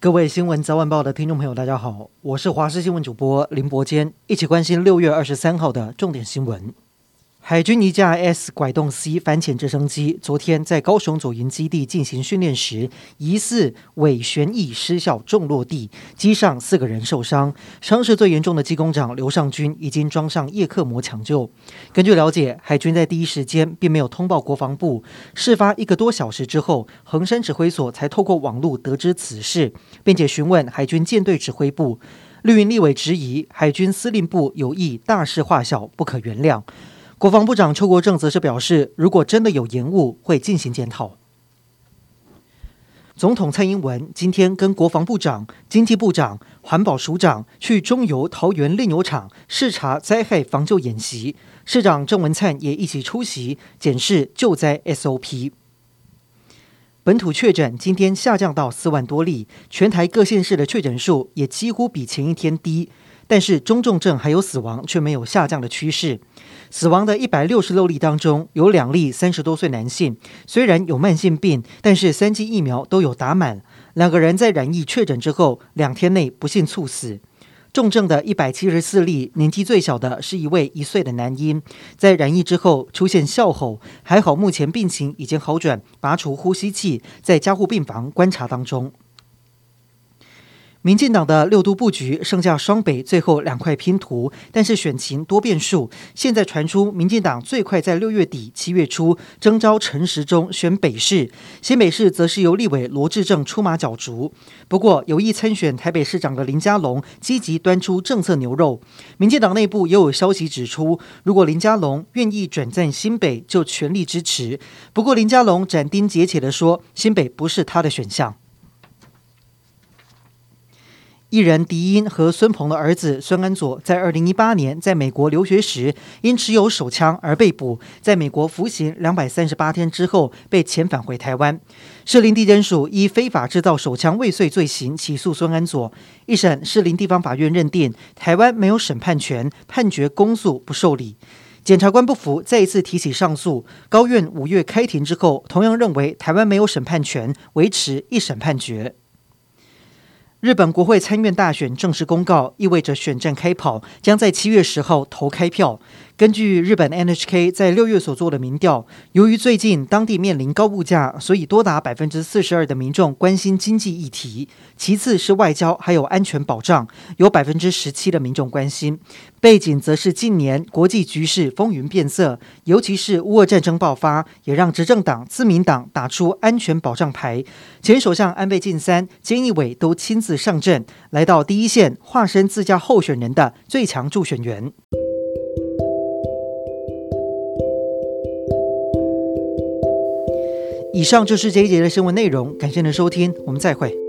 各位新闻早晚报的听众朋友，大家好，我是华视新闻主播林伯坚，一起关心六月二十三号的重点新闻。海军一架 S 拐洞 C 反潜直升机昨天在高雄左营基地进行训练时，疑似尾旋翼失效重落地，机上四个人受伤，伤势最严重的机工长刘尚军已经装上叶克膜抢救。根据了解，海军在第一时间并没有通报国防部，事发一个多小时之后，恒山指挥所才透过网络得知此事，并且询问海军舰队指挥部。绿营立委质疑海军司令部有意大事化小，不可原谅。国防部长邱国正则是表示，如果真的有延误，会进行检讨。总统蔡英文今天跟国防部长、经济部长、环保署长去中油桃园炼油厂视察灾害防救演习，市长郑文灿也一起出席检视救灾 SOP。本土确诊今天下降到四万多例，全台各县市的确诊数也几乎比前一天低。但是中重症还有死亡却没有下降的趋势。死亡的一百六十六例当中，有两例三十多岁男性，虽然有慢性病，但是三剂疫苗都有打满。两个人在染疫确诊之后，两天内不幸猝死。重症的一百七十四例，年纪最小的是一位一岁的男婴，在染疫之后出现哮吼，还好目前病情已经好转，拔除呼吸器，在加护病房观察当中。民进党的六都布局剩下双北最后两块拼图，但是选情多变数。现在传出民进党最快在六月底七月初征召陈时中选北市，新北市则是由立委罗志政出马角逐。不过有意参选台北市长的林佳龙积极端出政策牛肉，民进党内部也有消息指出，如果林佳龙愿意转战新北，就全力支持。不过林佳龙斩钉截铁地说，新北不是他的选项。艺人迪英和孙鹏的儿子孙安佐在二零一八年在美国留学时，因持有手枪而被捕，在美国服刑两百三十八天之后，被遣返回台湾。士林地检署依非法制造手枪未遂罪行起诉孙安佐。一审士林地方法院认定台湾没有审判权，判决公诉不受理。检察官不服，再一次提起上诉。高院五月开庭之后，同样认为台湾没有审判权，维持一审判决。日本国会参院大选正式公告，意味着选战开跑，将在七月十号投开票。根据日本 NHK 在六月所做的民调，由于最近当地面临高物价，所以多达百分之四十二的民众关心经济议题。其次是外交还有安全保障，有百分之十七的民众关心。背景则是近年国际局势风云变色，尤其是乌俄战争爆发，也让执政党自民党打出安全保障牌。前首相安倍晋三、菅义伟都亲自上阵，来到第一线，化身自家候选人的最强助选员。以上就是这一节的新闻内容，感谢您的收听，我们再会。